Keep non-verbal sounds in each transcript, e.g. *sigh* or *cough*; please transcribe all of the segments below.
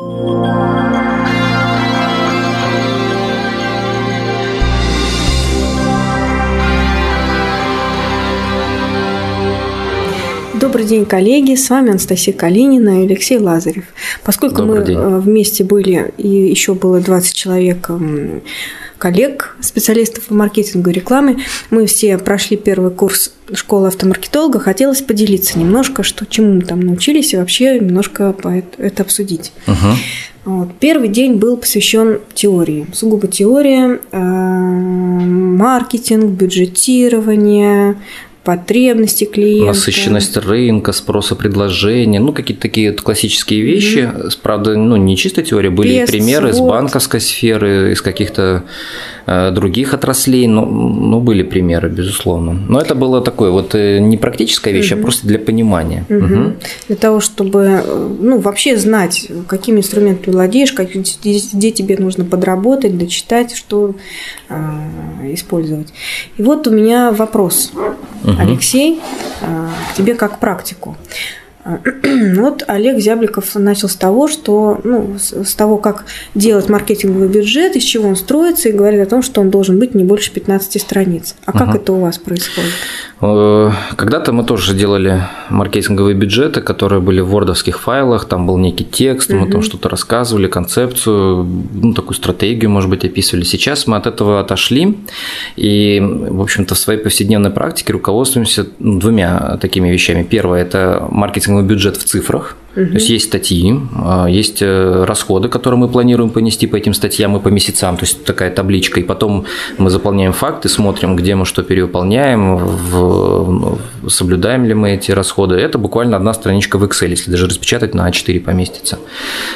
Добрый день, коллеги. С вами Анастасия Калинина и Алексей Лазарев. Поскольку Добрый мы день. Э, вместе были, и еще было 20 человек коллег, специалистов по маркетингу и рекламе, мы все прошли первый курс школы автомаркетолога. Хотелось поделиться немножко, что чему мы там научились, и вообще немножко это обсудить. Угу. Вот. Первый день был посвящен теории, сугубо теория, э, маркетинг, бюджетирование, потребности клиента. Насыщенность рынка, спроса предложения, ну, какие-то такие классические вещи. Mm-hmm. Правда, ну, не чисто теория, были Пест, примеры из банковской сферы, из каких-то Э, других отраслей, ну, ну, были примеры, безусловно. Но это было такое вот э, не практическая вещь, угу. а просто для понимания. Угу. Угу. Для того, чтобы э, ну, вообще знать, какими инструментами владеешь, как, где тебе нужно подработать, дочитать, что э, использовать. И вот у меня вопрос, угу. Алексей, э, к тебе как практику. *clears throat* Вот Олег Зябликов начал с того, что, ну, с того, как делать маркетинговый бюджет, из чего он строится, и говорит о том, что он должен быть не больше 15 страниц. А как угу. это у вас происходит? Э, когда-то мы тоже делали маркетинговые бюджеты, которые были в вордовских файлах, там был некий текст, мы там что-то рассказывали, концепцию, ну, такую стратегию, может быть, описывали. Сейчас мы от этого отошли, и, в общем-то, в своей повседневной практике руководствуемся ну, двумя такими вещами. Первое – это маркетинговый бюджет в цифрах, Угу. То есть есть статьи, а, есть э, расходы, которые мы планируем понести по этим статьям и по месяцам, то есть такая табличка, и потом мы заполняем факты, смотрим, где мы что перевыполняем, в, соблюдаем ли мы эти расходы. Это буквально одна страничка в Excel, если даже распечатать на А4 поместится.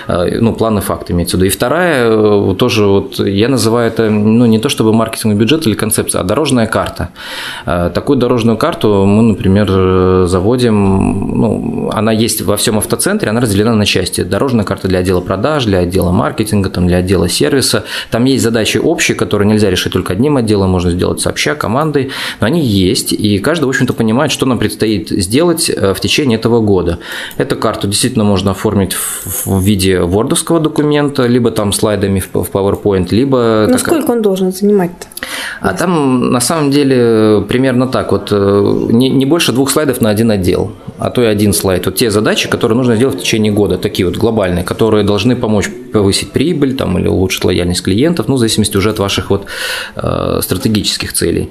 А, ну, планы факты имеется в виду. И вторая, э, тоже вот я называю это, ну, не то чтобы маркетинговый бюджет или концепция, а дорожная карта. А, такую дорожную карту мы, например, заводим, ну, она есть во всем автоцентре, центре, она разделена на части. Дорожная карта для отдела продаж, для отдела маркетинга, там, для отдела сервиса. Там есть задачи общие, которые нельзя решить только одним отделом, можно сделать сообща, командой, но они есть, и каждый, в общем-то, понимает, что нам предстоит сделать э, в течение этого года. Эту карту действительно можно оформить в виде вордовского документа, либо там слайдами в PowerPoint, либо... Ну, сколько он должен занимать-то? А там на самом деле примерно так, вот э, не, не больше двух слайдов на один отдел, а то и один слайд. Вот те задачи, которые нужно сделать в течение года, такие вот глобальные, которые должны помочь повысить прибыль там, или улучшить лояльность клиентов, ну, в зависимости уже от ваших вот э, стратегических целей.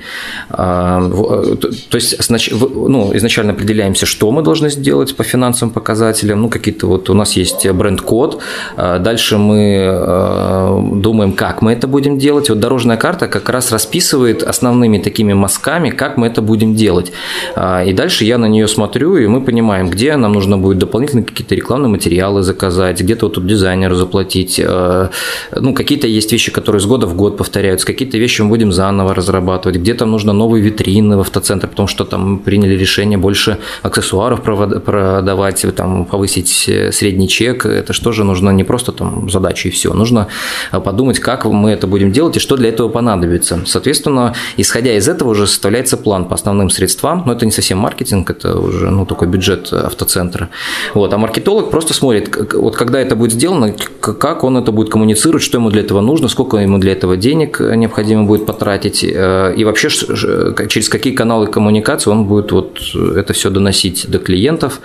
А, э, то, то есть снач, ну, изначально определяемся, что мы должны сделать по финансовым показателям, ну, какие-то вот у нас есть бренд-код, а дальше мы э, думаем, как мы это будем делать. Вот дорожная карта как раз расписывает основными такими мазками, как мы это будем делать. А, и дальше я на нее смотрю, и мы понимаем, где нам нужно будет дополнительно какие-то рекламные материалы заказать, где-то вот тут дизайнеру заплатить. Э, ну, какие-то есть вещи, которые с года в год повторяются, какие-то вещи мы будем заново разрабатывать, где-то нужно новые витрины в автоцентр, потому что там приняли решение больше аксессуаров продавать, там, повысить э, средний чек. Это что же нужно не просто там задачи и все. Нужно э, подумать, как мы это будем делать и что для этого понадобится. Соответственно, исходя из этого уже составляется план по основным средствам, но это не совсем маркетинг, это уже ну, такой бюджет автоцентра. Вот. А маркетолог просто смотрит, вот когда это будет сделано, как он это будет коммуницировать, что ему для этого нужно, сколько ему для этого денег необходимо будет потратить, э, и вообще через какие каналы коммуникации он будет вот это все доносить до клиентов.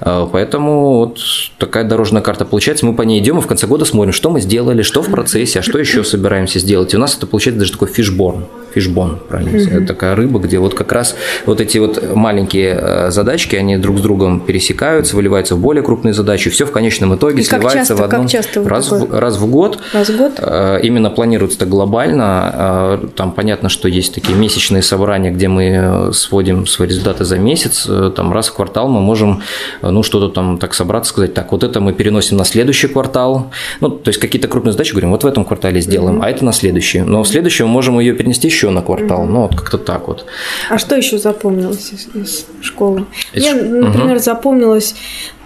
Э, поэтому вот такая дорожная карта получается. Мы по ней идем и в конце года смотрим, что мы сделали, что в процессе, а что еще собираемся сделать. И у нас это получается даже такой фишборн фишбон, правильно? Mm-hmm. Это такая рыба, где вот как раз вот эти вот маленькие э, задачки, они друг с другом пересекаются, выливаются в более крупные задачи, все в конечном итоге И сливается часто, в одном. Как часто раз, в, раз в год. Раз в год? Э, именно планируется это глобально. Э, там понятно, что есть такие месячные собрания, где мы сводим свои результаты за месяц. Там раз в квартал мы можем, ну, что-то там так собраться, сказать, так, вот это мы переносим на следующий квартал. Ну, то есть какие-то крупные задачи говорим, вот в этом квартале сделаем, mm-hmm. а это на следующий. Но в следующем мы можем ее перенести еще еще на квартал. Mm-hmm. Ну, вот как-то так вот. А что еще запомнилось из, из школы? Из... Мне, например, угу. запомнилось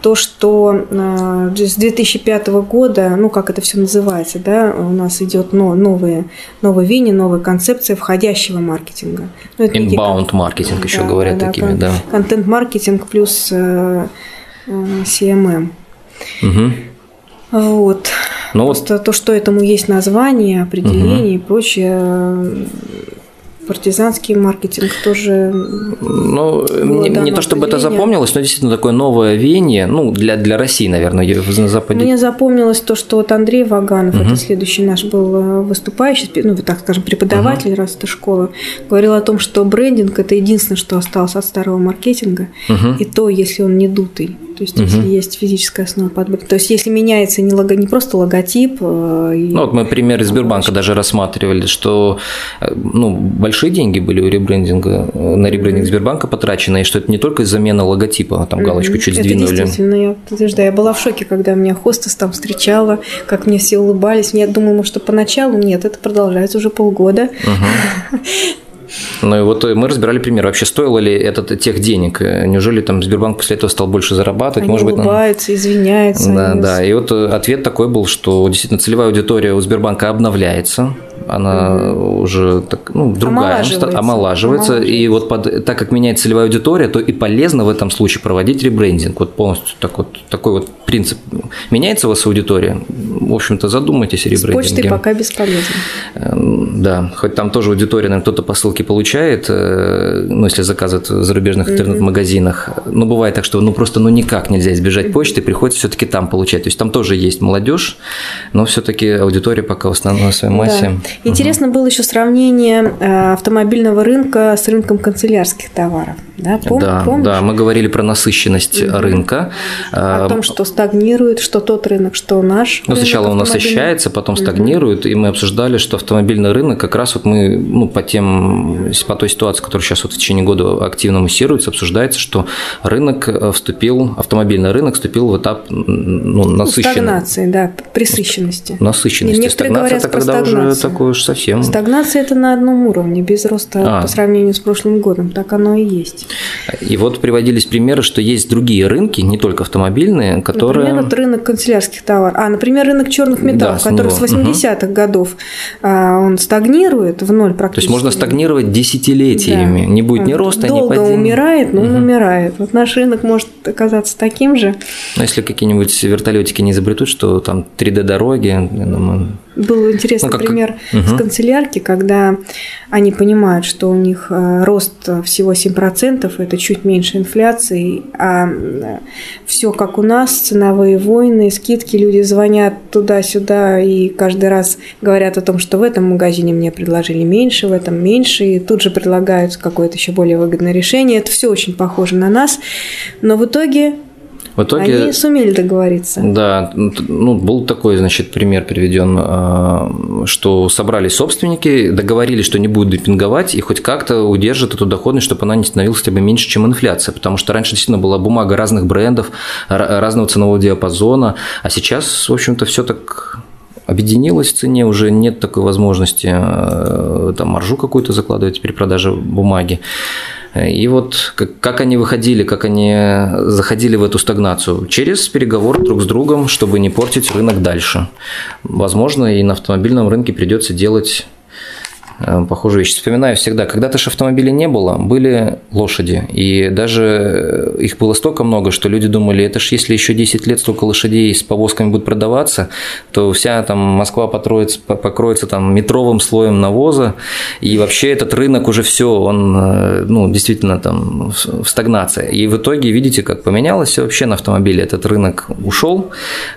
то, что э, с 2005 года, ну как это все называется, да, у нас идет но, новые, новые вини, новая концепция входящего маркетинга. Ну, Inbound маркетинг еще да, говорят да, такими, да. Контент-маркетинг плюс э, э, CMM. Угу. Вот. Ну, Просто вот... то, что этому есть название, определение угу. и прочее, партизанский маркетинг тоже. Ну, не, не то чтобы это запомнилось, но действительно такое новое веяние, ну, для, для России, наверное, на Западе. Мне запомнилось то, что вот Андрей Ваганов, угу. это следующий наш был э, выступающий, ну, так скажем, преподаватель угу. раз это школа, говорил о том, что брендинг – это единственное, что осталось от старого маркетинга, угу. и то, если он не дутый. То есть, угу. если есть физическая основа подбора. То есть, если меняется не, лого, не просто логотип. Э, и... Ну, вот мы пример из Сбербанка даже рассматривали, что э, ну, большие деньги были у ребрендинга, э, на ребрендинг Сбербанка потрачены, и что это не только замена логотипа, а там галочку чуть это сдвинули. действительно, я подтверждаю. Я была в шоке, когда меня хостес там встречала, как мне все улыбались. Я думала, что поначалу нет, это продолжается уже полгода. Угу. *laughs* Ну и вот мы разбирали пример, вообще стоило ли это тех денег? Неужели там Сбербанк после этого стал больше зарабатывать? Они Может быть, улыбаются, нам... извиняются. Да, да. И вот ответ такой был, что действительно целевая аудитория у Сбербанка обновляется, она mm-hmm. уже так, ну, другая, омолаживается. омолаживается. И вот под, так как меняется целевая аудитория, то и полезно в этом случае проводить ребрендинг. Вот полностью так вот, такой вот принцип. Меняется у вас аудитория? В общем-то, задумайтесь о ребрендинге. С почтой пока бесполезно. Эм, да, хоть там тоже аудитория, наверное, кто-то по ссылке получает, э, ну, если заказывает в зарубежных интернет-магазинах. Но бывает так, что ну просто ну никак нельзя избежать почты, приходится все-таки там получать. То есть там тоже есть молодежь, но все-таки аудитория пока в основной своей массе. Да. Интересно угу. было еще сравнение э, автомобильного рынка с рынком канцелярских товаров. Да, Пом- да, помнишь? да, мы говорили про насыщенность угу. рынка. О том, что стагнирует, что тот рынок, что наш. Ну, сначала он насыщается, потом стагнирует, и мы обсуждали, что автомобильный рынок как раз вот мы ну, по тем по той ситуации, которая сейчас вот в течение года активно муссируется, обсуждается, что рынок э, вступил, автомобильный рынок вступил в этап ну, насыщенности. Стагнации, да, присыщенности. Насыщенности. Некоторые Стагнация это когда уже такое уж совсем. Стагнация это на одном уровне, без роста а. по сравнению с прошлым годом. Так оно и есть. И вот приводились примеры, что есть другие рынки, не только автомобильные, которые. Например, вот рынок канцелярских товаров. А, например, рынок черных металлов, да, который с 80-х угу. годов а, он стагнирует в ноль практически. То есть можно стагнировать десятилетиями. Да. Не будет ни роста, Долго ни падения. умирает, но угу. он умирает. Вот наш рынок может оказаться таким же. Но если какие-нибудь вертолетики не изобретут, что там 3D-дороги, я думаю, был интересный ну, как... пример угу. с канцелярки, когда они понимают, что у них э, рост всего 7%, это чуть меньше инфляции, а э, все как у нас, ценовые войны, скидки, люди звонят туда-сюда и каждый раз говорят о том, что в этом магазине мне предложили меньше, в этом меньше, и тут же предлагают какое-то еще более выгодное решение. Это все очень похоже на нас, но в итоге в итоге, Они сумели договориться. Да, ну, был такой, значит, пример приведен, а, что собрались собственники, договорились, что не будут демпинговать и хоть как-то удержат эту доходность, чтобы она не становилась хотя бы меньше, чем инфляция. Потому что раньше действительно была бумага разных брендов, разного ценового диапазона, а сейчас, в общем-то, все так объединилось в цене, уже нет такой возможности э, там маржу какую-то закладывать при продаже бумаги. И вот как, как они выходили, как они заходили в эту стагнацию? Через переговоры друг с другом, чтобы не портить рынок дальше. Возможно, и на автомобильном рынке придется делать похожую вещь. Вспоминаю всегда, когда-то же автомобилей не было, были лошади. И даже их было столько много, что люди думали, это ж если еще 10 лет столько лошадей с повозками будут продаваться, то вся там Москва потроится, покроется там метровым слоем навоза, и вообще этот рынок уже все, он э, ну, действительно там в стагнации. И в итоге видите, как поменялось все вообще на автомобиле. Этот рынок ушел,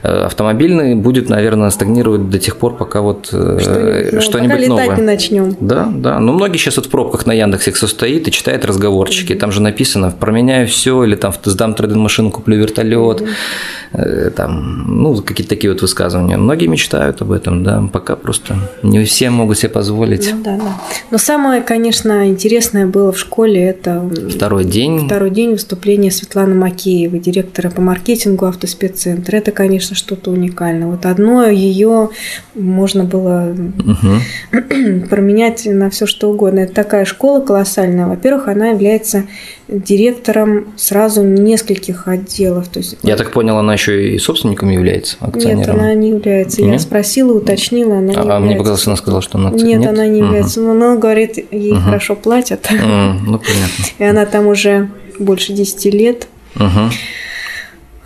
э, автомобильный будет, наверное, стагнировать до тех пор, пока вот что-нибудь, что-нибудь новое. не начнем. Да, да. Но многие сейчас вот в пробках на Яндексе состоит и читает разговорчики. Там же написано «променяю все» или там «сдам трейдинг-машину, куплю вертолет». Э, там, ну, какие-то такие вот высказывания. Многие мечтают об этом, да, пока просто не все могут себе позволить. Ну, да, да. Но самое, конечно, интересное было в школе – это второй день. Второй день выступления Светланы Макеевой, директора по маркетингу автоспеццентра. Это, конечно, что-то уникальное. Вот одно ее можно было угу. *clears throat* променять на все что угодно. Это такая школа колоссальная. Во-первых, она является директором сразу нескольких отделов. То есть, Я так понял, она еще и собственником является, акционером? Нет, она не является. Нет? Я спросила, уточнила, она не а, является. А мне показалось, она сказала, что она акционер? Нет, она не является. Угу. Но она говорит, ей угу. хорошо платят. Угу. Ну, понятно. *laughs* И она там уже больше 10 лет. Угу.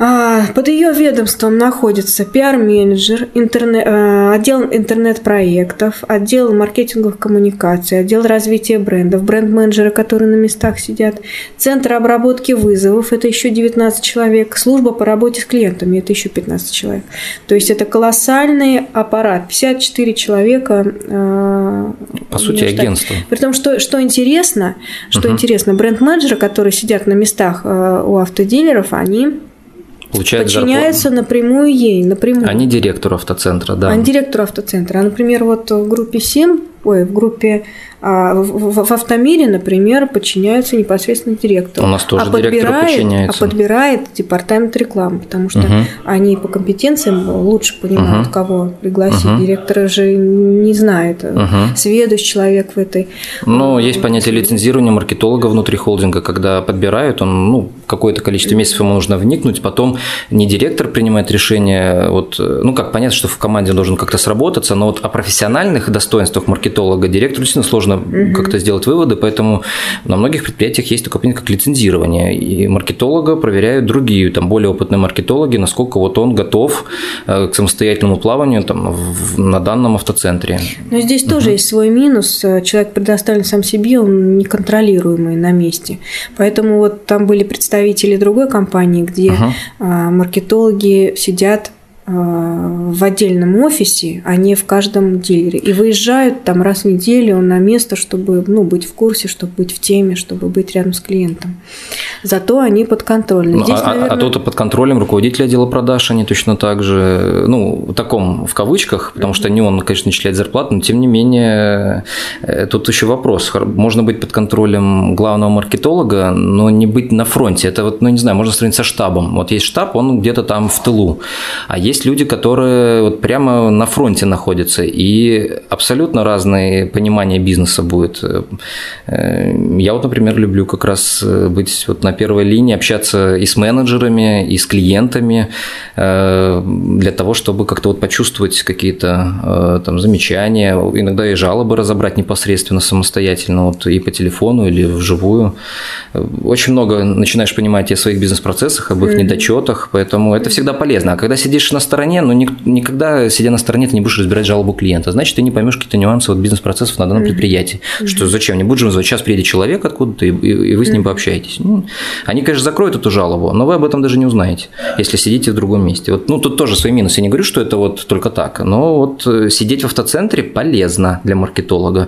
А, под ее ведомством находится пиар-менеджер, интернет, э, отдел интернет-проектов, отдел маркетинговых коммуникаций, отдел развития брендов, бренд-менеджеры, которые на местах сидят, центр обработки вызовов, это еще 19 человек, служба по работе с клиентами, это еще 15 человек. То есть это колоссальный аппарат, 54 человека. Э, по сути, агентство. При том, что, что интересно, что угу. интересно, бренд-менеджеры, которые сидят на местах э, у автодилеров, они Получает подчиняются зарплату. напрямую ей, напрямую. Они директору автоцентра, да. Они директору автоцентра. А, например, вот в группе СИМ, ой, в группе а в, в автомире, например, подчиняются непосредственно директору. У нас тоже а директору подбирает, подчиняется. А подбирает департамент рекламы, потому что угу. они по компетенциям лучше понимают, угу. кого пригласить. Угу. Директор же не знает, угу. сведущ человек в этой. Ну, есть понятие лицензирования маркетолога внутри холдинга, когда подбирают, он, ну, какое-то количество месяцев ему нужно вникнуть, потом не директор принимает решение, вот, ну, как понятно, что в команде должен как-то сработаться, но вот о профессиональных достоинствах маркетолога директору действительно сложно угу. как-то сделать выводы, поэтому на многих предприятиях есть такое понятие, как лицензирование, и маркетолога проверяют другие, там, более опытные маркетологи, насколько вот он готов э, к самостоятельному плаванию там, на данном автоцентре. Но здесь угу. тоже есть свой минус, человек предоставлен сам себе, он неконтролируемый на месте, поэтому вот там были представители другой компании, где угу. маркетологи сидят Э, в отдельном офисе, а не в каждом дилере. И выезжают там раз в неделю на место, чтобы ну, быть в курсе, чтобы быть в теме, чтобы быть рядом с клиентом. Зато они подконтрольны. Ну, Здесь, а, наверное... а тут под контролем руководителя отдела продаж, они точно так же, ну, в таком, в кавычках, потому что не он, конечно, начисляет зарплату, но тем не менее, э, тут еще вопрос. Можно быть под контролем главного маркетолога, но не быть на фронте. Это вот, ну, не знаю, можно сравнить со штабом. Вот есть штаб, он где-то там в тылу, а есть есть люди, которые вот прямо на фронте находятся, и абсолютно разные понимания бизнеса будет. Э, я вот, например, люблю как раз э, быть вот на первой линии, общаться и с менеджерами, и с клиентами, э, для того, чтобы как-то вот почувствовать какие-то там замечания, иногда и жалобы разобрать непосредственно самостоятельно, вот и по телефону или вживую. Очень много начинаешь понимать о своих бизнес-процессах, об их недочетах, поэтому это всегда полезно. А когда сидишь на стороне, но никогда, сидя на стороне, ты не будешь разбирать жалобу клиента. Значит, ты не поймешь какие-то нюансы вот бизнес-процессов на данном предприятии. Mm-hmm. Что зачем? Не будешь же сейчас приедет человек откуда-то, и, и вы с ним пообщаетесь. Ну, они, конечно, закроют эту жалобу, но вы об этом даже не узнаете, если сидите в другом месте. Вот, ну, тут тоже свои минусы. Я не говорю, что это вот только так, но вот э, сидеть в автоцентре полезно для маркетолога.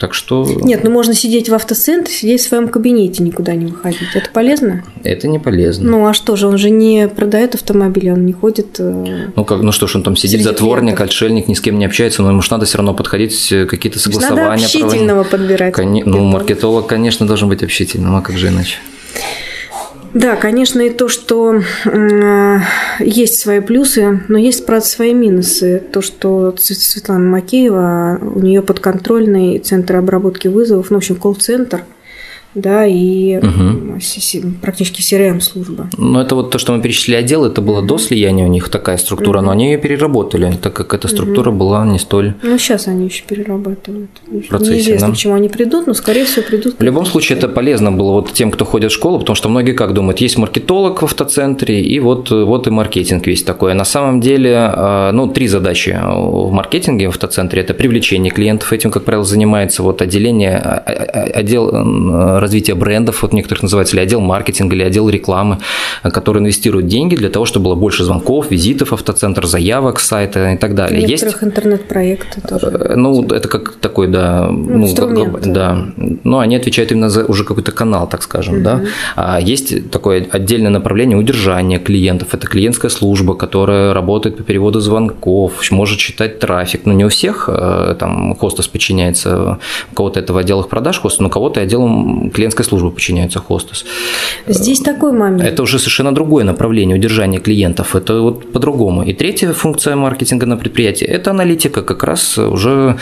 Так что... Нет, ну можно сидеть в автоцентре, сидеть в своем кабинете, никуда не выходить. Это полезно? Это не полезно. Ну а что же, он же не продает автомобили, он не ходит... Э, ну, как, ну что ж, он там сидит затворник, клиентов. отшельник, ни с кем не общается, но ему же надо все равно подходить, э, какие-то согласования. Надо общительного проводить. подбирать. Кон... Ну, маркетолог, конечно, должен быть общительным, а как же иначе? Да, конечно, и то, что э, есть свои плюсы, но есть, правда, свои минусы. То, что Светлана Макеева, у нее подконтрольный центр обработки вызовов, ну, в общем, колл-центр – да, и угу. практически CRM-служба. Ну, это вот то, что мы перечислили отдел, это было до слияния у них такая структура, угу. но они ее переработали, так как эта структура угу. была не столь... Ну, сейчас они еще перерабатывают. В процессе, Неизвестно, да? к чему они придут, но, скорее всего, придут. В любом случае, это полезно было вот тем, кто ходит в школу, потому что многие как думают, есть маркетолог в автоцентре, и вот, вот и маркетинг весь такой. А на самом деле, а, ну, три задачи в маркетинге в автоцентре – это привлечение клиентов, этим, как правило, занимается вот отделение, а, а, отдел развития брендов, вот некоторых называется, или отдел маркетинга, или отдел рекламы, который инвестирует деньги для того, чтобы было больше звонков, визитов, автоцентр, заявок сайта и так далее. Некоторых интернет-проекты тоже. Э, ну, это как такой, да, ну, ну как, да. Но они отвечают именно за уже какой-то канал, так скажем, угу. да. А есть такое отдельное направление удержания клиентов. Это клиентская служба, которая работает по переводу звонков, может читать трафик. Ну, не у всех э, там хостес подчиняется, у кого-то это в отделах продаж хостес, но у кого-то отделом клиентская служба подчиняется хостес. Здесь такой момент. Это уже совершенно другое направление удержания клиентов. Это вот по-другому. И третья функция маркетинга на предприятии – это аналитика. Как раз уже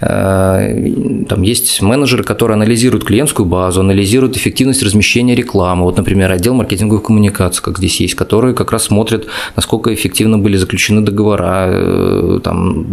э, там есть менеджеры, которые анализируют клиентскую базу, анализируют эффективность размещения рекламы. Вот, например, отдел маркетинговых коммуникаций, как здесь есть, которые как раз смотрят, насколько эффективно были заключены договора, э, там,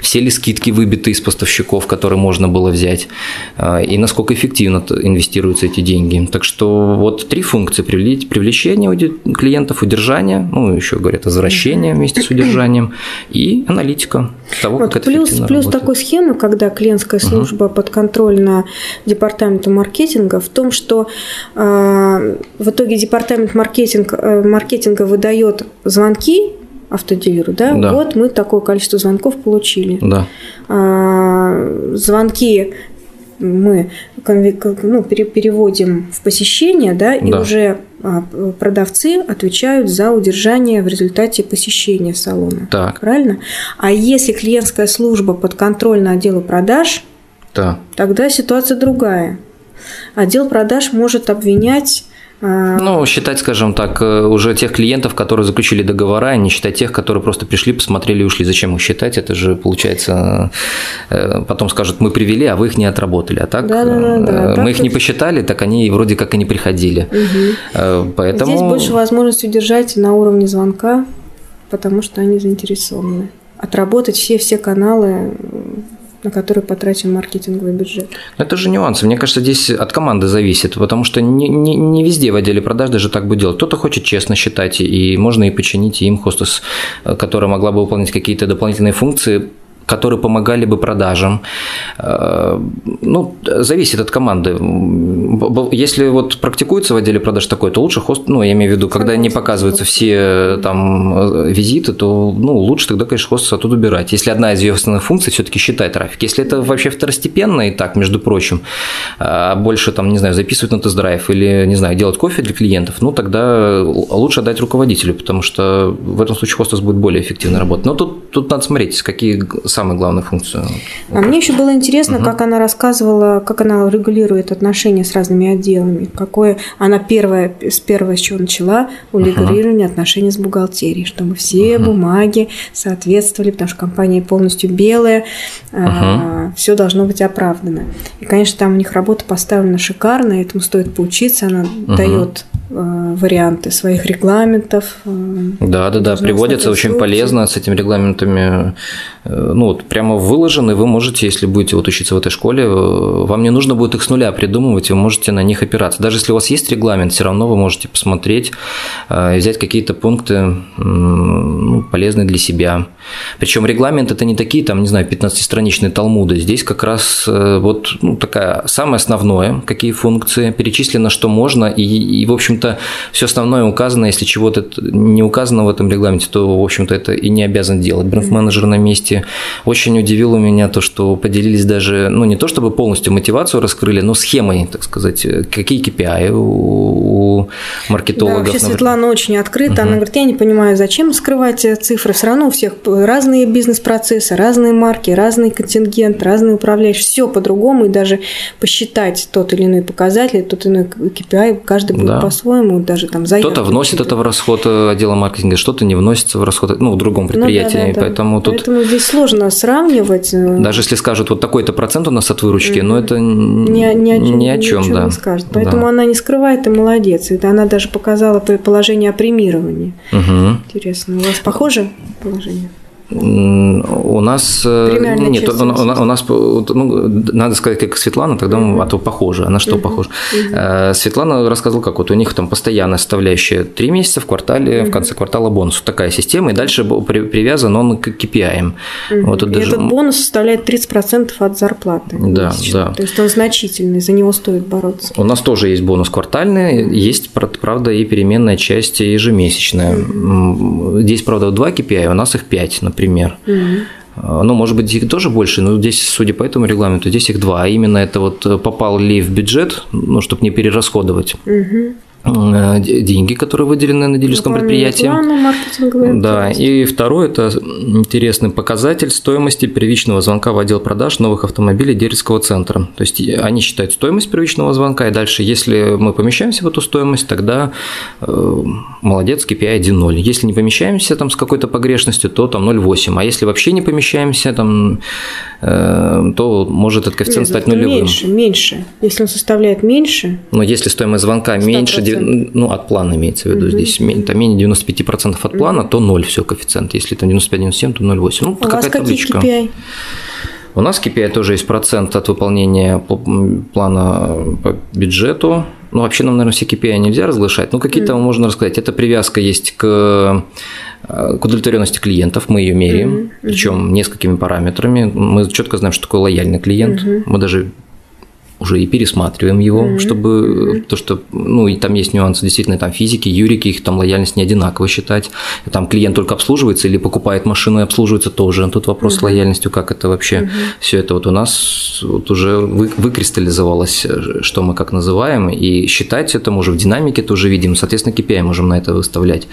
все ли скидки выбиты из поставщиков, которые можно было взять, э, и насколько эффективно инвестируются эти деньги. Так что вот три функции – привлечение клиентов, удержание, ну, еще говорят, возвращение вместе с удержанием и аналитика того, вот, как это плюс, плюс работает. такой схемы, когда клиентская служба угу. подконтрольна департаменту маркетинга, в том, что э, в итоге департамент маркетинг, э, маркетинга выдает звонки автодилеру, да? да, вот мы такое количество звонков получили. Да. А, звонки мы ну, переводим в посещение, да, и да. уже а, продавцы отвечают за удержание в результате посещения салона. Так. Правильно? А если клиентская служба подконтрольна отделу продаж, да. тогда ситуация другая. Отдел продаж может обвинять ну, считать, скажем так, э, уже тех клиентов, которые заключили договора, а не считать тех, которые просто пришли, посмотрели и ушли. Зачем их считать? Это же, получается, э, потом скажут, мы привели, а вы их не отработали. А так, да, да, да, мы так их не посчитали, так они вроде как и не приходили. Угу. Поэтому... Здесь больше возможности удержать на уровне звонка, потому что они заинтересованы. Отработать все-все каналы на который потрачен маркетинговый бюджет. Это же нюансы. Мне кажется, здесь от команды зависит, потому что не, не, не везде в отделе продаж даже так будет делать. Кто-то хочет честно считать, и можно и починить и им хостес, э, которая могла бы выполнять какие-то дополнительные функции, которые помогали бы продажам. Э, ну, зависит от команды. Если вот практикуется в отделе продаж такое, то лучше хост, ну, я имею в виду, когда не показываются все там э, визиты, то, ну, лучше тогда, конечно, хост оттуда убирать. Если одна из ее основных функций все-таки считать трафик. Если это вообще второстепенно и так, между прочим, больше там, не знаю, записывать на тест-драйв или, не знаю, делать кофе для клиентов, ну, тогда лучше отдать руководителю, потому что в этом случае хостес будет более эффективно работать. Но тут, тут надо смотреть, какие самую главную функцию. А мне еще было интересно, угу. как она рассказывала, как она регулирует отношения с разными отделами, какое она первая, с первого, с чего начала, урегулирование угу. отношений с бухгалтерией, чтобы все угу. бумаги соответствовали, потому что компания полностью белая, угу. а, все должно быть оправдано. И, конечно, там у них работа поставлена шикарно, этому стоит поучиться, она угу. дает Э, варианты своих регламентов. Э, да, да, да, приводятся очень полезно с этими регламентами. Э, ну, вот прямо выложены, вы можете, если будете вот учиться в этой школе, вам не нужно будет их с нуля придумывать, вы можете на них опираться. Даже если у вас есть регламент, все равно вы можете посмотреть, взять какие-то пункты ну, полезные для себя. Причем регламент это не такие, там, не знаю, 15-страничные талмуды. Здесь как раз вот ну, такая самое основное, какие функции, перечислено, что можно, и, и в общем-то, все основное указано. Если чего-то не указано в этом регламенте, то, в общем-то, это и не обязан делать бренд-менеджер на месте. Очень удивило меня то, что поделились даже, ну, не то чтобы полностью мотивацию раскрыли, но схемой, так сказать, какие KPI у, у маркетологов. Да, вообще Светлана очень открыта. Угу. Она говорит, я не понимаю, зачем скрывать цифры. Все равно у всех разные бизнес-процессы, разные марки, разный контингент, разные управляющие. Все по-другому. И даже посчитать тот или иной показатель, тот или иной KPI, каждый будет да. по-своему даже там заявки. Кто-то вносит это в расход э, отдела маркетинга, что-то не вносится в расход, ну, в другом предприятии. Ну, да, да, поэтому, да. Тут... поэтому здесь сложно сравнивать. Э. Даже если скажут, вот такой-то процент у нас от выручки, mm-hmm. но это ни, ни о чем, ни о чем да. не скажет. Поэтому да. она не скрывает и молодец. Это она даже показала положение о премировании. Угу. Интересно. У вас похоже положение? У нас э, нет, у, у нас ну, надо сказать, как Светлана, тогда mm-hmm. а то похоже. А на что mm-hmm. похоже? Mm-hmm. Светлана рассказывала, как вот у них там постоянная составляющая 3 месяца в квартале, mm-hmm. в конце квартала бонус. Такая система, и дальше привязан он к KPI. Mm-hmm. Вот и даже... этот бонус составляет 30% от зарплаты. Да, да. То есть он значительный, за него стоит бороться. У нас тоже есть бонус квартальный, есть, правда, и переменная часть ежемесячная. Mm-hmm. Здесь, правда, 2 KPI, у нас их 5, например например. Угу. Ну, может быть, их тоже больше, но здесь, судя по этому регламенту, здесь их два. А именно это вот э, попал ли в бюджет, ну, чтобы не перерасходовать. Угу. Э, деньги, которые выделены на дилерском предприятии. Плану, да, и второй – это интересный показатель стоимости первичного звонка в отдел продаж новых автомобилей дилерского центра. То есть они считают стоимость первичного звонка, и дальше, если мы помещаемся в эту стоимость, тогда э, молодец, KPI 1.0. Если не помещаемся там с какой-то погрешностью, то там 0.8. А если вообще не помещаемся, там, э, то может этот коэффициент Нет, стать нулевым. Меньше, меньше. Если он составляет меньше. Но если стоимость звонка 100%. меньше ну, от плана имеется в виду, угу. здесь там менее 95% от плана, угу. то 0 все коэффициент. Если там 95-97, то 0,8. Ну, У какая вас табличка. KPI? У нас KPI тоже есть процент от выполнения плана по бюджету. Ну, вообще нам, наверное, все KPI нельзя разглашать, но какие-то mm. можно рассказать. Это привязка есть к к удовлетворенности клиентов, мы ее меряем, mm-hmm. причем несколькими параметрами. Мы четко знаем, что такое лояльный клиент. Mm-hmm. Мы даже уже и пересматриваем его, mm-hmm. чтобы, mm-hmm. то что, ну, и там есть нюансы действительно, там физики, юрики, их там лояльность не одинаково считать, там клиент только обслуживается или покупает машину и обслуживается тоже, тут вопрос mm-hmm. с лояльностью, как это вообще, mm-hmm. все это вот у нас вот уже вы, выкристаллизовалось, что мы как называем, и считать это мы уже в динамике тоже видим, соответственно, KPI можем на это выставлять.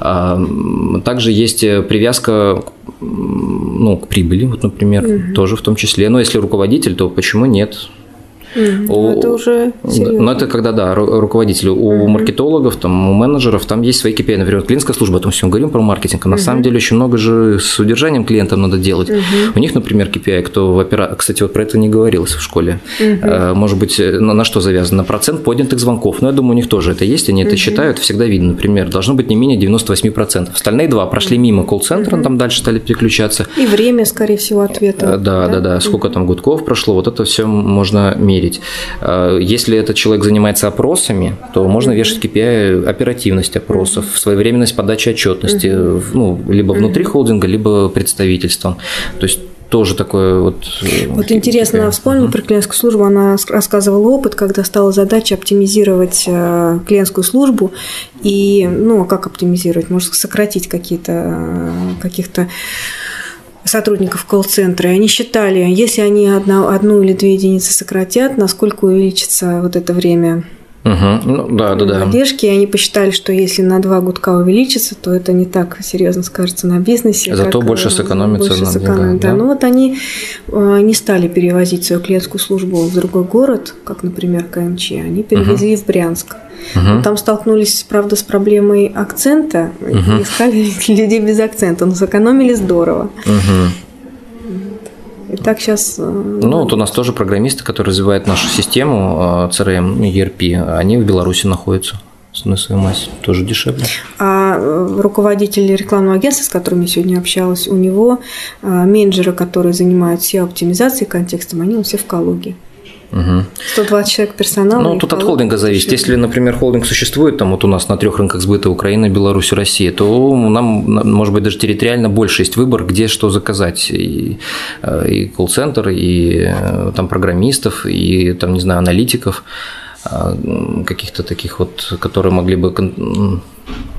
А, также есть привязка ну, к прибыли, вот, например, mm-hmm. тоже в том числе, но если руководитель, то почему нет? Mm, у, это уже серьезно. Но это когда, да, руководителю. У mm-hmm. маркетологов, там, у менеджеров там есть свои KPI, например, клиентская служба, о том всем говорим про маркетинг, а на mm-hmm. самом деле очень много же с удержанием клиента надо делать. Mm-hmm. У них, например, KPI, кто в опера... Кстати, вот про это не говорилось в школе. Mm-hmm. Может быть, на, на что завязано? На процент поднятых звонков. Но я думаю, у них тоже это есть, они mm-hmm. это считают, всегда видно. Например, должно быть не менее 98%. Остальные два прошли мимо колл-центра, mm-hmm. там дальше стали переключаться. И время, скорее всего, ответа. Да, да, да. да. Сколько там гудков прошло, вот это все можно мерить мерить. Э, если этот человек занимается опросами, то можно вешать KPI оперативность опросов, своевременность подачи отчетности, ну, либо внутри холдинга, либо представительством. То есть тоже такое вот... Э, вот интересно, KPI. вспомнила uh-huh. про клиентскую службу, она рассказывала опыт, когда стала задача оптимизировать э, клиентскую службу, и, ну, а как оптимизировать? Может, сократить какие-то, каких-то сотрудников колл-центра, и они считали, если они одна, одну или две единицы сократят, насколько увеличится вот это время Угу. Ну, да, да, да. Задержки, и они посчитали, что если на два гудка увеличится, то это не так серьезно скажется на бизнесе. Зато как, больше сэкономится. Больше сэкономит, да. да. Ну вот они э, не стали перевозить свою клиентскую службу в другой город, как, например, КМЧ, они перевезли угу. в Брянск. Угу. Там столкнулись, правда, с проблемой акцента, угу. искали *laughs* людей без акцента, но сэкономили здорово. Угу. И так сейчас... Э, ну, вот у нас тоже программисты, которые развивают нашу систему CRM, ERP, они в Беларуси находятся на свою мазь тоже дешевле. А э, руководитель рекламного агентства, с которым я сегодня общалась, у него э, менеджеры, которые занимаются SEO-оптимизацией контекстом, они все в Калуге. Угу. 120 человек персонала. Ну, тут от холдинга зависит. Если, например, холдинг существует, там вот у нас на трех рынках сбыта Украина, Беларусь, Россия, то нам, может быть, даже территориально больше есть выбор, где что заказать. И, э, и колл-центр, и э, там программистов, и там, не знаю, аналитиков а, каких-то таких вот, которые могли бы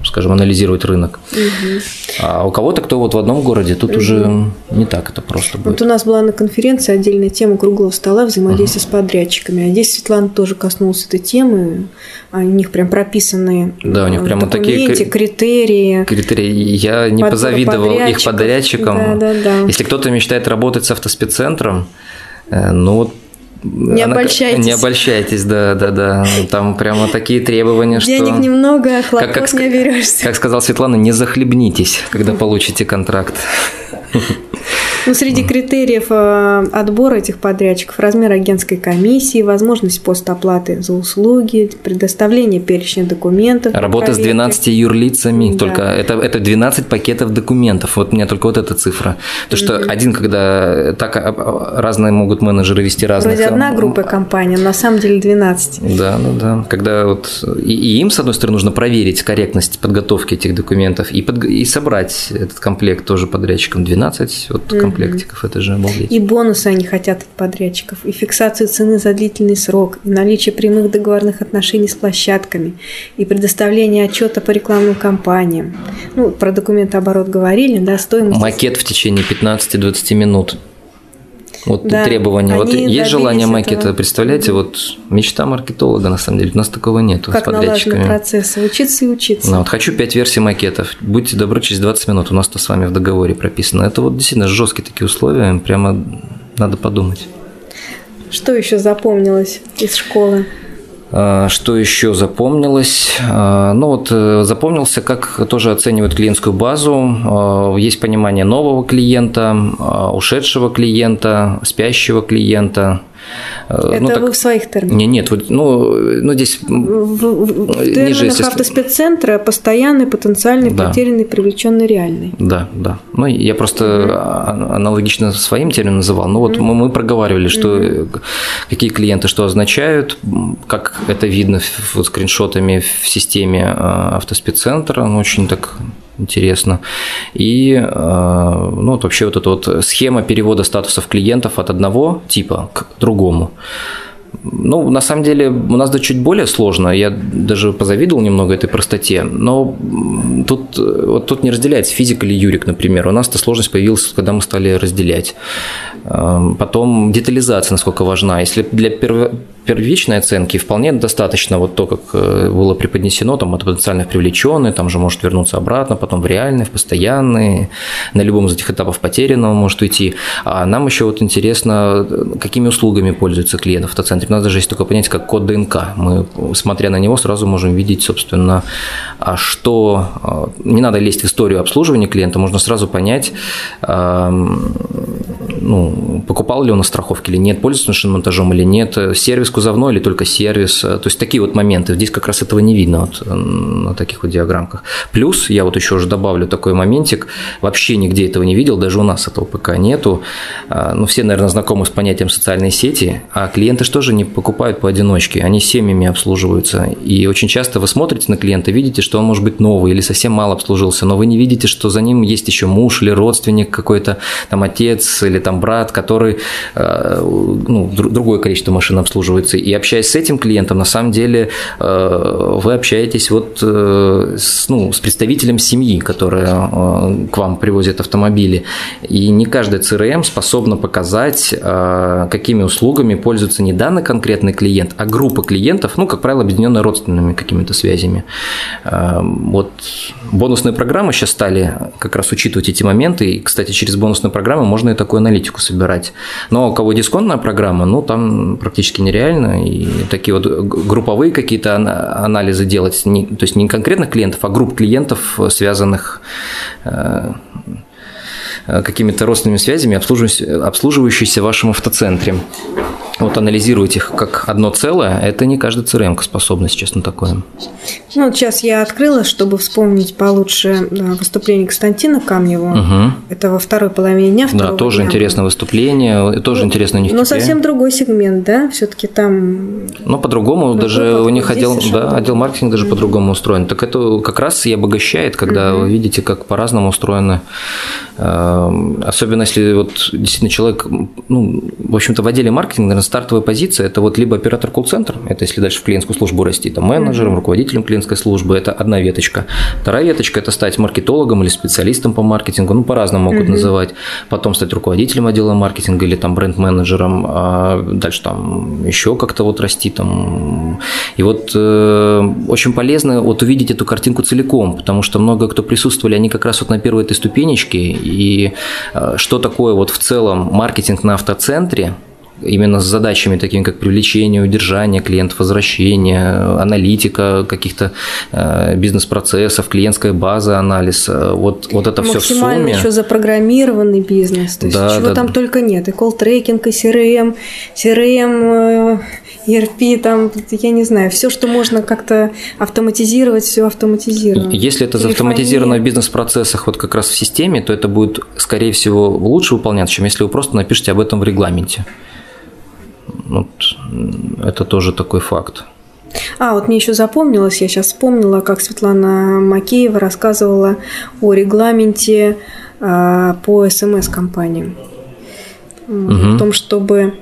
скажем, анализировать рынок. Угу. А у кого-то, кто вот в одном городе, тут угу. уже не так это просто будет. Вот у нас была на конференции отдельная тема круглого стола взаимодействия угу. с подрядчиками. А здесь Светлана тоже коснулась этой темы. А у них прям прописаны да, у них прямо такие критерии. Критерии. Я не позавидовал их подрядчикам. Да, да, да. Если кто-то мечтает работать с автоспеццентром, э, ну вот не Она, обольщайтесь. Не обольщайтесь, да, да, да. Там прямо такие требования, что... Денег немного, а хлопот как, как, не берешься. Как сказал Светлана, не захлебнитесь, когда получите контракт. Ну, среди критериев э, отбора этих подрядчиков размер агентской комиссии, возможность постоплаты за услуги, предоставление перечня документов. Работа с 12 юрлицами, да. только это, это 12 пакетов документов. Вот у меня только вот эта цифра. То, что mm один, когда так а, а, разные могут менеджеры вести разные. Вроде одна группа компаний, но на самом деле 12. Да, да, да. Когда вот и, и им, с одной стороны, нужно проверить корректность подготовки этих документов и, под, и собрать этот комплект тоже подрядчикам 12 вот mm комплектиков, это же обалдеть. И бонусы они хотят от подрядчиков, и фиксацию цены за длительный срок, и наличие прямых договорных отношений с площадками, и предоставление отчета по рекламным кампаниям. Ну, про документооборот говорили, да, стоимость... Макет в течение 15-20 минут. Вот да, требования. Вот есть желание макета, этого. представляете, вот мечта маркетолога, на самом деле, у нас такого нету как с подрядчиками. процессы, учиться и учиться. Ну, вот хочу 5 версий макетов, будьте добры, через 20 минут, у нас-то с вами в договоре прописано. Это вот действительно жесткие такие условия, прямо надо подумать. Что еще запомнилось из школы? А, что еще запомнилось? А, ну вот э, запомнился, как тоже оценивают клиентскую базу. А, есть понимание нового клиента, ушедшего клиента, спящего клиента – это ну, так... вы в своих терминах? Не, нет, вот, ну, ну здесь в, в, в ниже, автоспеццентра постоянный, потенциальный, да. потерянный, привлеченный, реальный. Да, да. Ну, я просто угу. аналогично своим термином называл. Ну, вот угу. мы, мы проговаривали, что угу. какие клиенты что означают, как это видно вот, скриншотами в системе автоспеццентра, ну, очень так интересно. И ну, вот вообще вот эта вот схема перевода статусов клиентов от одного типа к другому. Ну, на самом деле, у нас да чуть более сложно. Я даже позавидовал немного этой простоте. Но тут, вот тут не разделяется физик или юрик, например. У нас эта сложность появилась, когда мы стали разделять. Потом детализация, насколько важна. Если для первичной оценки вполне достаточно вот то, как э, было преподнесено, там от потенциальных привлеченных, там же может вернуться обратно, потом в реальный, в постоянный, на любом из этих этапов потерянного может уйти. А нам еще вот интересно, какими услугами пользуется клиент в автоцентре. У нас даже есть такое понятие, как код ДНК. Мы, смотря на него, сразу можем видеть, собственно, а что... Э, не надо лезть в историю обслуживания клиента, можно сразу понять, ну, покупал ли он на страховке или нет, пользуется шиномонтажом или нет, сервис кузовной или только сервис. То есть такие вот моменты. Здесь как раз этого не видно вот на таких вот диаграммках. Плюс, я вот еще уже добавлю такой моментик, вообще нигде этого не видел, даже у нас этого ПК нету. А, ну, все, наверное, знакомы с понятием социальной сети, а клиенты что же не покупают поодиночке, они семьями обслуживаются. И очень часто вы смотрите на клиента, видите, что он может быть новый или совсем мало обслужился, но вы не видите, что за ним есть еще муж или родственник какой-то, там отец или там брат, который э, ну, другое количество машин обслуживается. И общаясь с этим клиентом, на самом деле э, вы общаетесь вот э, с, ну, с представителем семьи, которая к вам привозит автомобили. И не каждая CRM способна показать, какими услугами пользуется не данный конкретный клиент, а группа клиентов, ну, как правило, объединенные родственными какими-то связями. Вот бонусные программы сейчас стали как раз учитывать эти моменты. И, кстати, через бонусные программы можно и такую аналитику собирать. Но у кого дисконтная программа, ну, там практически нереально. И такие вот групповые какие-то анализы делать, не, то есть не конкретных клиентов, а групп клиентов, связанных э, какими-то родственными связями, обслуживающиеся в вашем автоцентре вот анализировать их как одно целое, это не каждый CRM способна сейчас на такое. Ну, вот сейчас я открыла, чтобы вспомнить получше выступление Константина Камнева. Угу. Это во второй половине дня. Да, тоже дня. интересное выступление, тоже ну, интересно у них Но совсем другой сегмент, да? Все-таки там... Ну, по-другому, даже у них отдел, да, отдел маркетинга даже по-другому устроен. Так это как раз и обогащает, когда угу. вы видите, как по-разному устроены. Эм, особенно если вот действительно человек, ну, в общем-то, в отделе маркетинга, наверное, стартовая позиция – это вот либо оператор колл-центр, это если дальше в клиентскую службу расти, там менеджером, руководителем клиентской службы, это одна веточка. Вторая веточка – это стать маркетологом или специалистом по маркетингу, ну, по-разному могут mm-hmm. называть. Потом стать руководителем отдела маркетинга или там бренд-менеджером, а дальше там еще как-то вот расти там. И вот э, очень полезно вот увидеть эту картинку целиком, потому что много кто присутствовали, они как раз вот на первой этой ступенечке, и э, что такое вот в целом маркетинг на автоцентре – именно с задачами такими, как привлечение, удержание клиентов, возвращение, аналитика каких-то э, бизнес-процессов, клиентская база, анализ. Э, вот, вот это все в сумме. Максимально еще запрограммированный бизнес. То есть да, чего да, там да. только нет. И колл-трекинг, и CRM, CRM, ERP, там, я не знаю, все, что можно как-то автоматизировать, все автоматизировано. Если это автоматизировано в бизнес-процессах вот как раз в системе, то это будет, скорее всего, лучше выполняться, чем если вы просто напишите об этом в регламенте. Вот, это тоже такой факт. А, вот мне еще запомнилось, я сейчас вспомнила, как Светлана Макеева рассказывала о регламенте а, по СМС-компаниям. Угу. О том, чтобы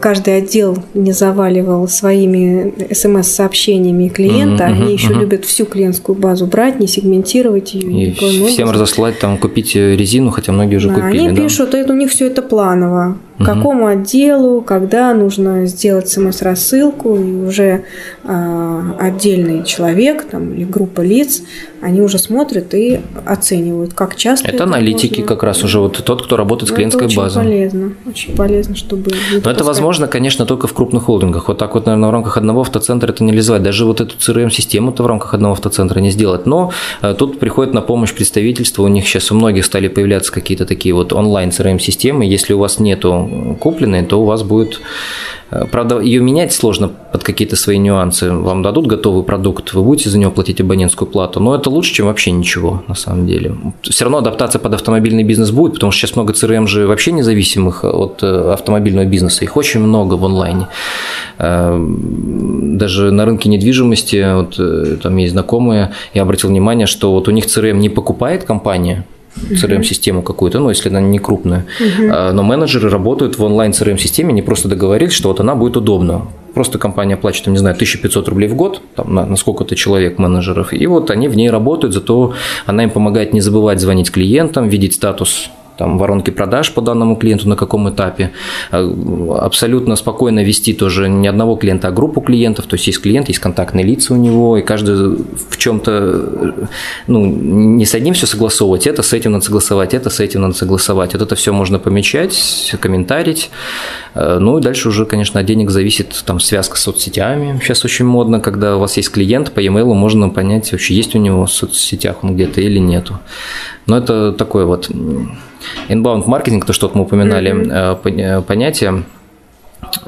каждый отдел не заваливал своими смс-сообщениями клиента. Угу, Они еще угу. любят всю клиентскую базу брать, не сегментировать ее. И всем разослать, там, купить резину, хотя многие уже да, купили. Они да? пишут, это у них все это планово. Угу. Какому отделу, когда нужно сделать смс-рассылку, и уже а, отдельный человек там, или группа лиц, они уже смотрят и оценивают, как часто. Это, это аналитики можно... как раз уже вот тот, кто работает с клиентской это базой. Очень полезно, очень полезно, чтобы. Но это возможно, конечно, только в крупных холдингах. Вот так вот, наверное, в рамках одного автоцентра это не реализовать. Даже вот эту CRM-систему-то в рамках одного автоцентра не сделать. Но э, тут приходит на помощь представительство. У них сейчас у многих стали появляться какие-то такие вот онлайн CRM-системы. Если у вас нету купленной, то у вас будет правда, ее менять сложно под какие-то свои нюансы. Вам дадут готовый продукт, вы будете за него платить абонентскую плату, но это лучше, чем вообще ничего, на самом деле. Все равно адаптация под автомобильный бизнес будет, потому что сейчас много CRM же вообще независимых от э, автомобильного бизнеса. Их очень много в онлайне. Э, даже на рынке недвижимости, вот, там есть знакомые, я обратил внимание, что вот у них CRM не покупает компания, CRM-систему какую-то, ну, если она не крупная. uh Но менеджеры работают в онлайн CRM-системе, не просто договорились, что вот она будет удобна. Просто компания платит, не знаю, 1500 рублей в год, там, на, на сколько-то человек менеджеров, и вот они в ней работают, зато она им помогает не забывать звонить клиентам, видеть статус там, воронки продаж по данному клиенту, на каком этапе. Э, абсолютно спокойно вести тоже не одного клиента, а группу клиентов. То есть есть клиент, есть контактные лица у него, и каждый в чем-то, ну, не с одним все согласовывать, это с этим надо согласовать, это с этим надо согласовать. Вот это все можно помечать, комментарить. Э, ну и дальше уже, конечно, от денег зависит там связка с соцсетями. Сейчас очень модно, когда у вас есть клиент, по e-mail можно понять, вообще есть у него в соцсетях он где-то или нету. Но это такое вот Inbound маркетинг, то, что мы упоминали, mm-hmm. понятие.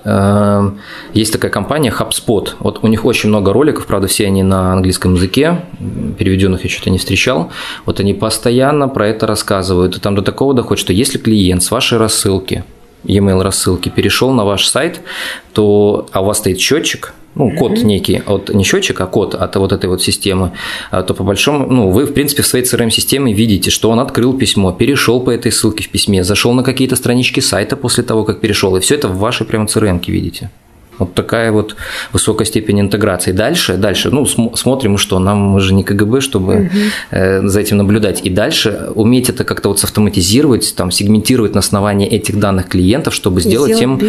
Э, есть такая компания HubSpot. Вот у них очень много роликов, правда, все они на английском языке, переведенных я что-то не встречал. Вот они постоянно про это рассказывают. И там до такого доходит, что если клиент с вашей рассылки, e-mail рассылки перешел на ваш сайт, то а у вас стоит счетчик, ну, код mm-hmm. некий, от не счетчик, а код от вот этой вот системы, а, то по большому, ну, вы, в принципе, в своей CRM-системе видите, что он открыл письмо, перешел по этой ссылке в письме, зашел на какие-то странички сайта после того, как перешел, и все это в вашей прямо CRM видите. Вот такая вот высокая степень интеграции. Дальше, дальше, ну, см- смотрим, что нам мы же не КГБ, чтобы угу. э, за этим наблюдать. И дальше уметь это как-то вот автоматизировать, там, сегментировать на основании этих данных клиентов, чтобы сделать, им,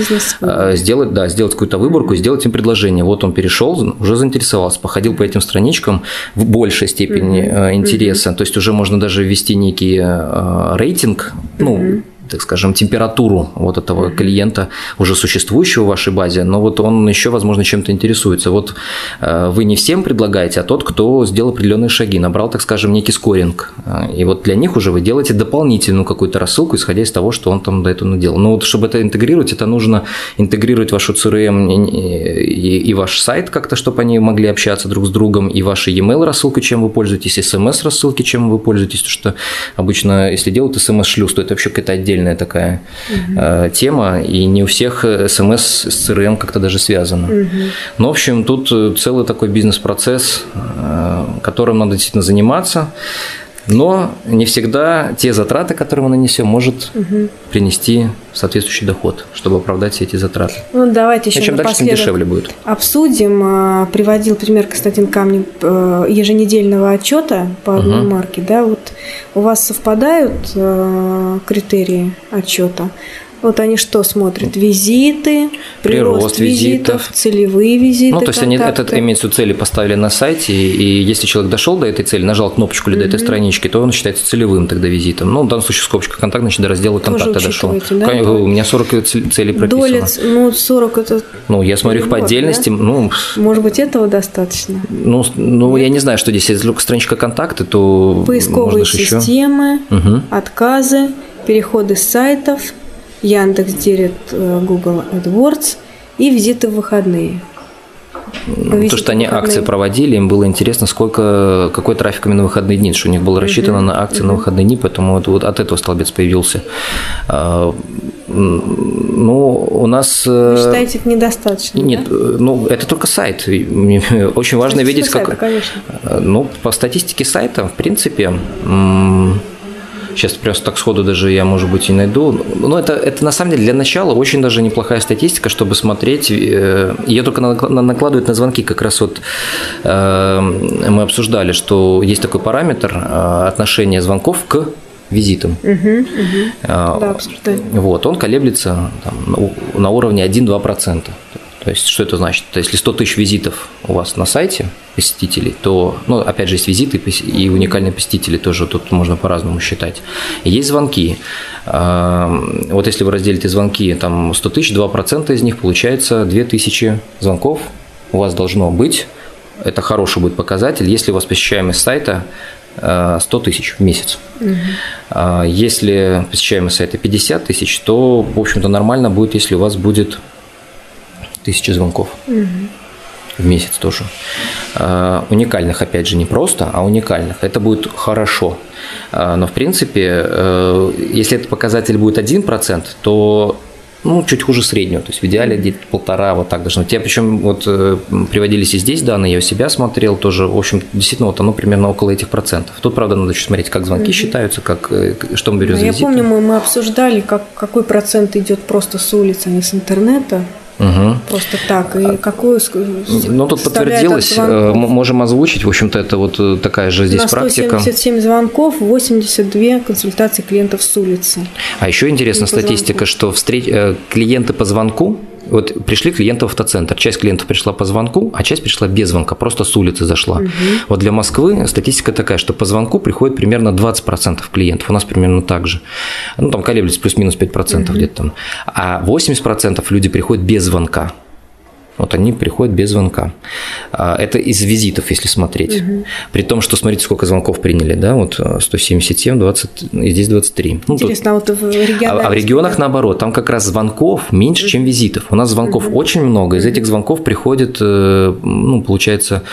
э, сделать, да, сделать какую-то выборку, сделать им предложение. Вот он перешел, уже заинтересовался, походил по этим страничкам в большей степени угу. э, интереса. Угу. То есть уже можно даже ввести некий э, рейтинг, ну, угу так скажем, температуру вот этого клиента, уже существующего в вашей базе, но вот он еще, возможно, чем-то интересуется. Вот э, вы не всем предлагаете, а тот, кто сделал определенные шаги, набрал, так скажем, некий скоринг. Э, и вот для них уже вы делаете дополнительную какую-то рассылку, исходя из того, что он там до этого наделал. Но вот чтобы это интегрировать, это нужно интегрировать вашу CRM и, ваш сайт как-то, чтобы они могли общаться друг с другом, и ваши e-mail рассылки, чем вы пользуетесь, смс рассылки, чем вы пользуетесь, потому что обычно, если делают смс-шлюз, то это вообще какая-то отдельная отдельная такая угу. тема, и не у всех смс с CRM как-то даже связано. Угу. Но, в общем, тут э, целый такой бизнес-процесс, э, которым надо действительно заниматься. Но не всегда те затраты, которые мы нанесем, может угу. принести соответствующий доход, чтобы оправдать все эти затраты. Ну, давайте еще и чем дальше, тем дешевле будет. Обсудим. А, приводил пример Константин Камнев э, еженедельного отчета по одной угу. марке. Да, вот у вас совпадают э, критерии отчета? Вот они что смотрят? Визиты, прирост, прирост визитов, визитов, целевые визиты. Ну, то есть контакты. они этот имеется цели поставили на сайте, и если человек дошел до этой цели, нажал кнопочку или до этой странички, то он считается целевым тогда визитом. Ну, в данном случае скобочка контакт, значит, до раздела контакта дошел. Да? У меня 40 целей прописано. Доля, ну, 40 это... Ну, я смотрю их по отдельности. Да? Ну, Может быть, этого достаточно? Ну, ну я не знаю, что здесь. Если страничка контакты, то Поисковые системы, еще... отказы, переходы с сайтов – Яндекс Директ, э, Google AdWords и визиты в выходные. Визиты То, что они выходные. акции проводили, им было интересно, сколько, какой трафик именно на выходные дни, что у них было рассчитано угу, на акции угу. на выходные дни, поэтому вот, вот от этого столбец появился. А, ну, у нас... Э, Вы считаете, это недостаточно? Нет, да? ну, это только сайт. *laughs* Очень важно видеть, как... Сайта, конечно. Ну, по статистике сайта, в принципе, Сейчас просто так сходу даже я, может быть, и найду. Но это, это на самом деле для начала очень даже неплохая статистика, чтобы смотреть. Э, ее только накладывают на звонки. Как раз вот э, мы обсуждали, что есть такой параметр э, отношения звонков к визитам. Угу, угу. Да, обсуждали. Вот, он колеблется там, на уровне 1-2%. То есть, что это значит? То есть, если 100 тысяч визитов у вас на сайте посетителей, то, ну, опять же, есть визиты и уникальные посетители, тоже тут можно по-разному считать. И есть звонки. Вот если вы разделите звонки, там 100 тысяч, 2% из них получается 2000 звонков у вас должно быть. Это хороший будет показатель. Если у вас посещаемость сайта 100 тысяч в месяц. Угу. Если посещаемость сайта 50 тысяч, то, в общем-то, нормально будет, если у вас будет тысяча звонков. Угу в месяц тоже. Уникальных, опять же, не просто, а уникальных. Это будет хорошо. Но, в принципе, э, если этот показатель будет 1%, то ну, чуть хуже среднего, то есть в идеале где-то полтора, вот так должно быть. Я причем вот э, приводились и здесь данные, я у себя смотрел тоже, в общем, действительно, вот оно примерно около этих процентов. Тут, правда, надо еще смотреть, как звонки угу. считаются, как, э, что мы берем ну, за Я визиты. помню, мы, мы обсуждали, как, какой процент идет просто с улицы, а не с интернета. Угу. Просто так. И какую Ну, тут подтвердилось, э, можем озвучить, в общем-то, это вот э, такая же здесь На практика. 177 звонков, 82 консультации клиентов с улицы. А еще интересная статистика, что встреч... Э, клиенты по звонку вот пришли клиенты в автоцентр. Часть клиентов пришла по звонку, а часть пришла без звонка, просто с улицы зашла. Угу. Вот для Москвы статистика такая, что по звонку приходит примерно 20% клиентов. У нас примерно так же. Ну, там колеблется плюс-минус 5% угу. где-то там. А 80% люди приходят без звонка. Вот они приходят без звонка. А, это из визитов, если смотреть. Угу. При том, что смотрите, сколько звонков приняли, да, вот 177, 20, и здесь 23. Ну, Интересно, тут... а вот в регионах... А, а в регионах наоборот, там как раз звонков меньше, чем визитов. У нас звонков угу. очень много, из этих звонков приходит, э, ну, получается,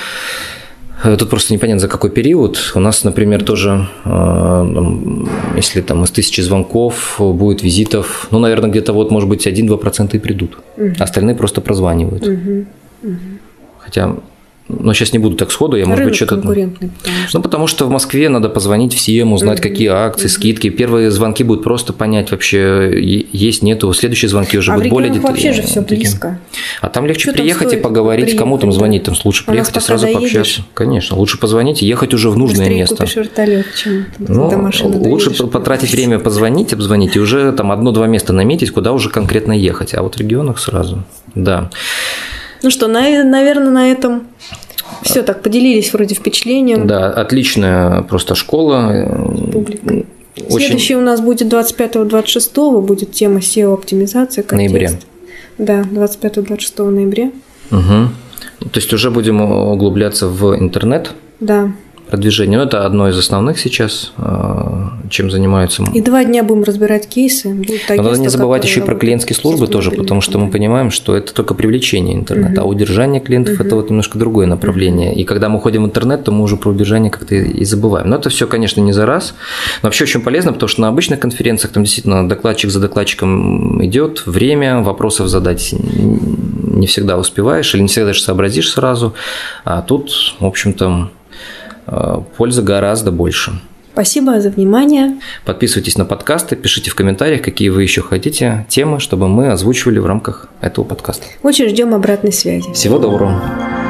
тут просто непонятно, за какой период. У нас, например, тоже, э, если там из тысячи звонков будет визитов, ну, наверное, где-то вот, может быть, 1-2% и придут. Угу. Остальные просто прозванивают. Угу. Угу. Хотя но сейчас не буду так сходу, я, может Рынок быть, что-то... конкурентный, потому что... Ну, потому что в Москве надо позвонить всем, узнать, mm какие акции, mm скидки. Первые звонки будут просто понять вообще, есть, нету. Следующие звонки уже а будут более детальные. вообще же все близко. А там легче что приехать там и поговорить, приехать, кому там звонить, там лучше приехать и сразу пообщаться. Едешь? Конечно, лучше позвонить и ехать уже в нужное Быстрее место. купишь вертолет, чем ну, до машины Лучше доедешь, потратить время позвонить, обзвонить и уже там одно-два места наметить, куда уже конкретно ехать. А вот в регионах сразу, да. Ну что, наверное, на этом все так поделились вроде впечатлением. Да, отличная просто школа. Публика. Очень... Следующий у нас будет 25-26, будет тема SEO-оптимизация. Ноября. Да, 25-26 ноября. Угу. То есть уже будем углубляться в интернет. Да продвижение. Но это одно из основных сейчас, а, чем занимаются. И два дня будем разбирать кейсы. Но надо не забывать еще и про клиентские службы тоже, потому что мы понимаем, что это только привлечение интернета, угу. а удержание клиентов угу. это вот немножко другое направление. И когда мы ходим в интернет, то мы уже про удержание как-то и забываем. Но это все, конечно, не за раз. Но вообще очень полезно, потому что на обычных конференциях там действительно докладчик за докладчиком идет, время вопросов задать не всегда успеваешь или не всегда даже сообразишь сразу. А тут, в общем-то, Э, пользы гораздо больше. Спасибо за внимание. Подписывайтесь на подкасты, пишите в комментариях, какие вы еще хотите темы, чтобы мы озвучивали в рамках этого подкаста. Очень ждем обратной связи. Всего доброго.